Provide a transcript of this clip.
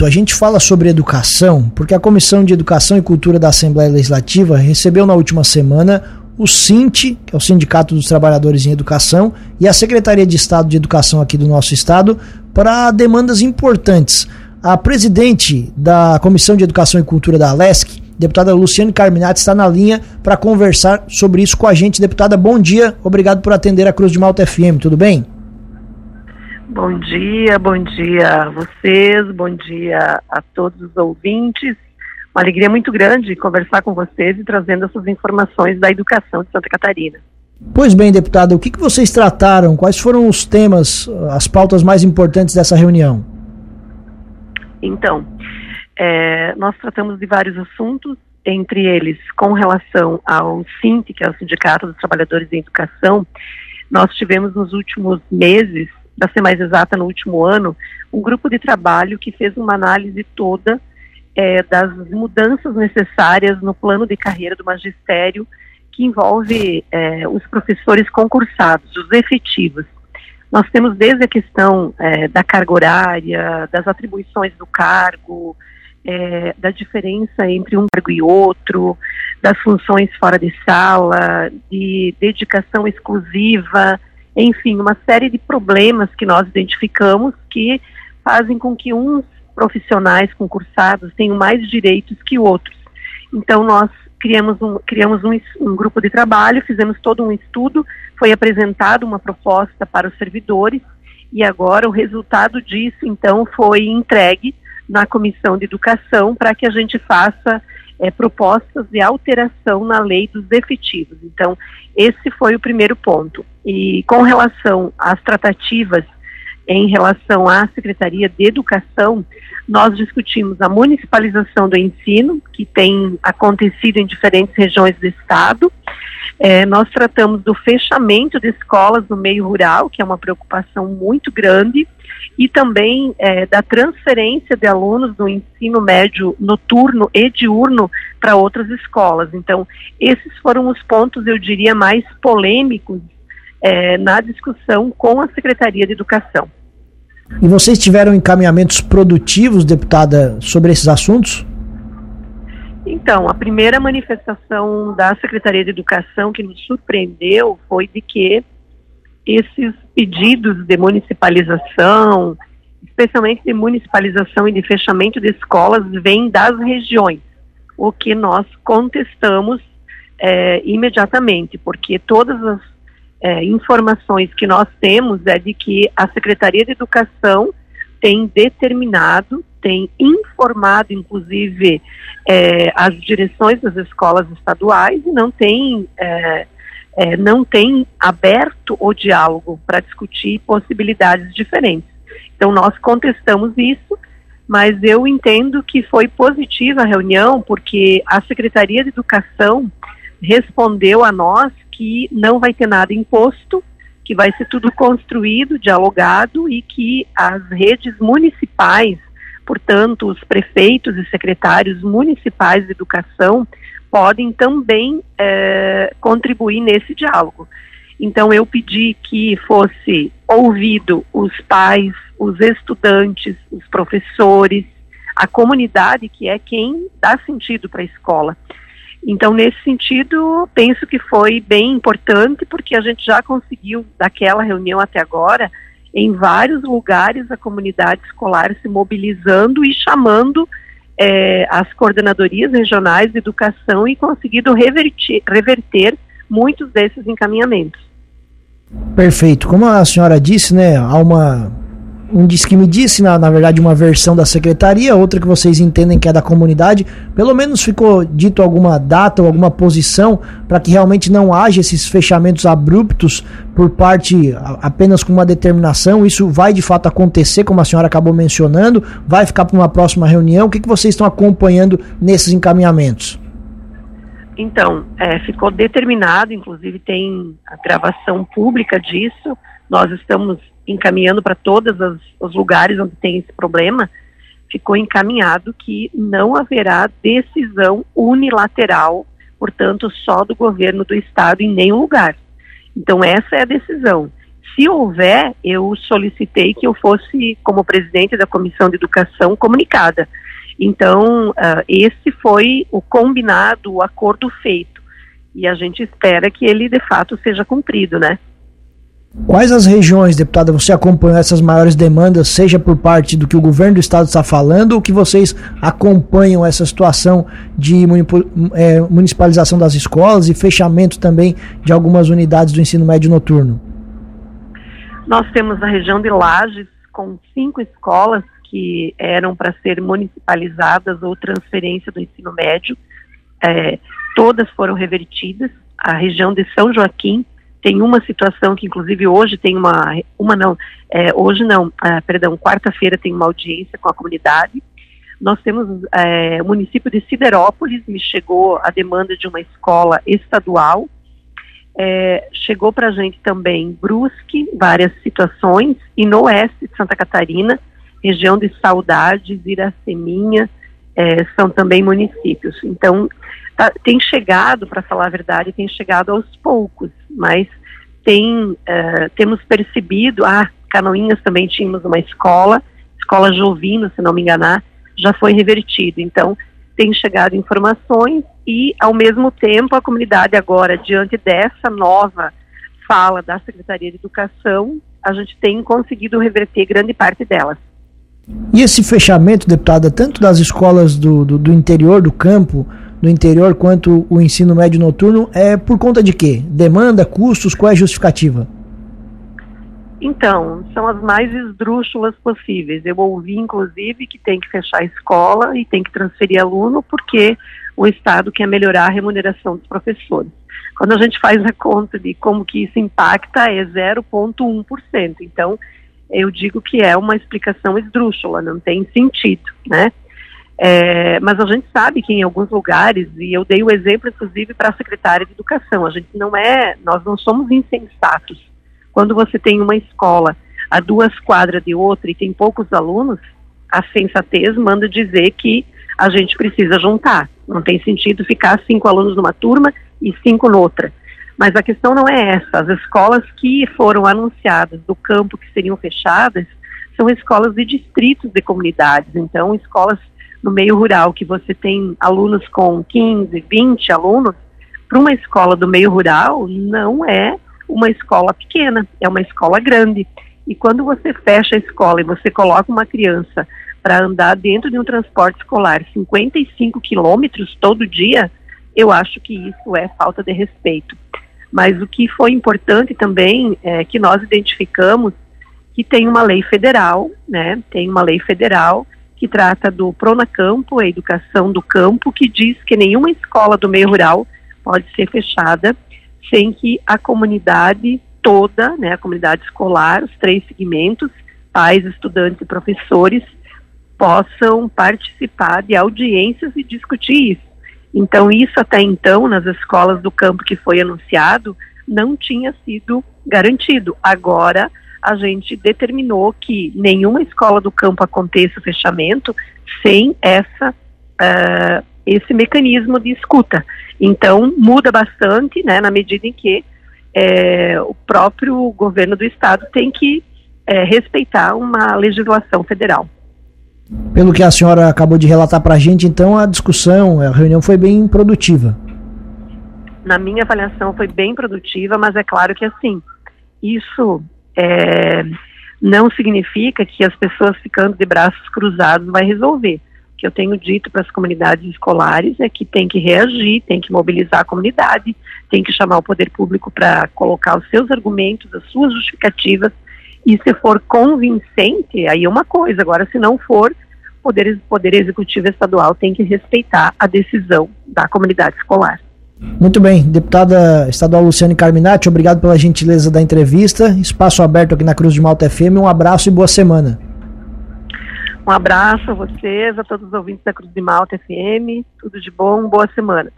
A gente fala sobre educação porque a Comissão de Educação e Cultura da Assembleia Legislativa recebeu na última semana o SINT, que é o Sindicato dos Trabalhadores em Educação, e a Secretaria de Estado de Educação aqui do nosso estado para demandas importantes. A presidente da Comissão de Educação e Cultura da ALESC, deputada Luciane Carminati, está na linha para conversar sobre isso com a gente. Deputada, bom dia, obrigado por atender a Cruz de Malta FM, tudo bem? Bom dia, bom dia a vocês, bom dia a todos os ouvintes. Uma alegria muito grande conversar com vocês e trazendo essas informações da educação de Santa Catarina. Pois bem, deputada, o que, que vocês trataram? Quais foram os temas, as pautas mais importantes dessa reunião? Então, é, nós tratamos de vários assuntos, entre eles, com relação ao SINT, que é o Sindicato dos Trabalhadores em Educação, nós tivemos nos últimos meses para ser mais exata, no último ano, um grupo de trabalho que fez uma análise toda é, das mudanças necessárias no plano de carreira do magistério, que envolve é, os professores concursados, os efetivos. Nós temos desde a questão é, da carga horária, das atribuições do cargo, é, da diferença entre um cargo e outro, das funções fora de sala, de dedicação exclusiva, enfim, uma série de problemas que nós identificamos que fazem com que uns profissionais concursados tenham mais direitos que outros. Então, nós criamos um, criamos um, um grupo de trabalho, fizemos todo um estudo, foi apresentada uma proposta para os servidores e agora o resultado disso, então, foi entregue na Comissão de Educação para que a gente faça é, propostas de alteração na lei dos efetivos. Então, esse foi o primeiro ponto. E com relação às tratativas em relação à Secretaria de Educação, nós discutimos a municipalização do ensino, que tem acontecido em diferentes regiões do estado. É, nós tratamos do fechamento de escolas no meio rural, que é uma preocupação muito grande e também é, da transferência de alunos do ensino médio noturno e diurno para outras escolas. Então, esses foram os pontos, eu diria, mais polêmicos é, na discussão com a Secretaria de Educação. E vocês tiveram encaminhamentos produtivos, deputada, sobre esses assuntos? Então, a primeira manifestação da Secretaria de Educação que nos surpreendeu foi de que esses pedidos de municipalização, especialmente de municipalização e de fechamento de escolas, vêm das regiões, o que nós contestamos é, imediatamente, porque todas as é, informações que nós temos é de que a Secretaria de Educação tem determinado, tem informado, inclusive, é, as direções das escolas estaduais e não tem é, é, não tem aberto o diálogo para discutir possibilidades diferentes. Então, nós contestamos isso, mas eu entendo que foi positiva a reunião, porque a Secretaria de Educação respondeu a nós que não vai ter nada imposto, que vai ser tudo construído, dialogado e que as redes municipais, portanto, os prefeitos e secretários municipais de educação, podem também é, contribuir nesse diálogo. Então, eu pedi que fosse ouvido os pais, os estudantes, os professores, a comunidade, que é quem dá sentido para a escola. Então, nesse sentido, penso que foi bem importante, porque a gente já conseguiu, daquela reunião até agora, em vários lugares, a comunidade escolar se mobilizando e chamando é, as coordenadorias regionais de educação e conseguido revertir, reverter muitos desses encaminhamentos. Perfeito. Como a senhora disse, né, há uma um diz que me disse, na, na verdade, uma versão da secretaria, outra que vocês entendem que é da comunidade. Pelo menos ficou dito alguma data ou alguma posição para que realmente não haja esses fechamentos abruptos por parte apenas com uma determinação. Isso vai de fato acontecer, como a senhora acabou mencionando, vai ficar para uma próxima reunião. O que, que vocês estão acompanhando nesses encaminhamentos? Então, é, ficou determinado, inclusive tem a gravação pública disso. Nós estamos encaminhando para todos os lugares onde tem esse problema, ficou encaminhado que não haverá decisão unilateral, portanto, só do governo do estado em nenhum lugar. Então, essa é a decisão. Se houver, eu solicitei que eu fosse, como presidente da Comissão de Educação, comunicada. Então, uh, esse foi o combinado, o acordo feito. E a gente espera que ele, de fato, seja cumprido, né? Quais as regiões, deputada, você acompanhou essas maiores demandas, seja por parte do que o governo do estado está falando, ou que vocês acompanham essa situação de é, municipalização das escolas e fechamento também de algumas unidades do ensino médio noturno? Nós temos a região de Lages, com cinco escolas que eram para ser municipalizadas ou transferência do ensino médio. É, todas foram revertidas. A região de São Joaquim tem uma situação que, inclusive, hoje tem uma, uma não, é, hoje não, é, perdão, quarta-feira tem uma audiência com a comunidade. Nós temos é, o município de Siderópolis, me chegou a demanda de uma escola estadual. É, chegou para a gente também Brusque, várias situações, e no oeste de Santa Catarina, região de Saudades, Iraceminha, é, são também municípios. Então, tá, tem chegado, para falar a verdade, tem chegado aos poucos, mas tem, uh, temos percebido, ah, Canoinhas também tínhamos uma escola, escola Jovino, se não me enganar, já foi revertido. Então, tem chegado informações e, ao mesmo tempo, a comunidade agora, diante dessa nova fala da Secretaria de Educação, a gente tem conseguido reverter grande parte delas. E esse fechamento, deputada, tanto das escolas do, do, do, interior do campo, do interior, quanto o ensino médio noturno, é por conta de quê? Demanda, custos, qual é a justificativa? Então, são as mais esdrúxulas possíveis. Eu ouvi, inclusive, que tem que fechar a escola e tem que transferir aluno porque o Estado quer melhorar a remuneração dos professores. Quando a gente faz a conta de como que isso impacta, é 0,1%. Então, eu digo que é uma explicação esdrúxula, não tem sentido, né? É, mas a gente sabe que em alguns lugares, e eu dei o exemplo inclusive para a secretária de educação, a gente não é, nós não somos insensatos. Quando você tem uma escola a duas quadras de outra e tem poucos alunos, a sensatez manda dizer que a gente precisa juntar. Não tem sentido ficar cinco alunos numa turma e cinco noutra. Mas a questão não é essa. As escolas que foram anunciadas do campo que seriam fechadas são escolas de distritos de comunidades. Então, escolas no meio rural que você tem alunos com 15, 20 alunos, para uma escola do meio rural não é uma escola pequena, é uma escola grande. E quando você fecha a escola e você coloca uma criança para andar dentro de um transporte escolar 55 quilômetros todo dia, eu acho que isso é falta de respeito. Mas o que foi importante também é que nós identificamos que tem uma lei federal, né? Tem uma lei federal que trata do Pronacampo, a educação do campo, que diz que nenhuma escola do meio rural pode ser fechada sem que a comunidade toda, né, a comunidade escolar, os três segmentos, pais, estudantes e professores, possam participar de audiências e discutir isso. Então, isso até então, nas escolas do campo que foi anunciado, não tinha sido garantido. Agora, a gente determinou que nenhuma escola do campo aconteça o fechamento sem essa, uh, esse mecanismo de escuta. Então, muda bastante, né, na medida em que é, o próprio governo do estado tem que é, respeitar uma legislação federal. Pelo que a senhora acabou de relatar para a gente, então a discussão, a reunião foi bem produtiva. Na minha avaliação foi bem produtiva, mas é claro que assim, isso é, não significa que as pessoas ficando de braços cruzados vai resolver. O que eu tenho dito para as comunidades escolares é que tem que reagir, tem que mobilizar a comunidade, tem que chamar o poder público para colocar os seus argumentos, as suas justificativas e se for convincente, aí é uma coisa. Agora, se não for, o poder, poder Executivo Estadual tem que respeitar a decisão da comunidade escolar. Muito bem, deputada estadual Luciane Carminati, obrigado pela gentileza da entrevista. Espaço aberto aqui na Cruz de Malta FM. Um abraço e boa semana. Um abraço a vocês, a todos os ouvintes da Cruz de Malta FM. Tudo de bom, boa semana.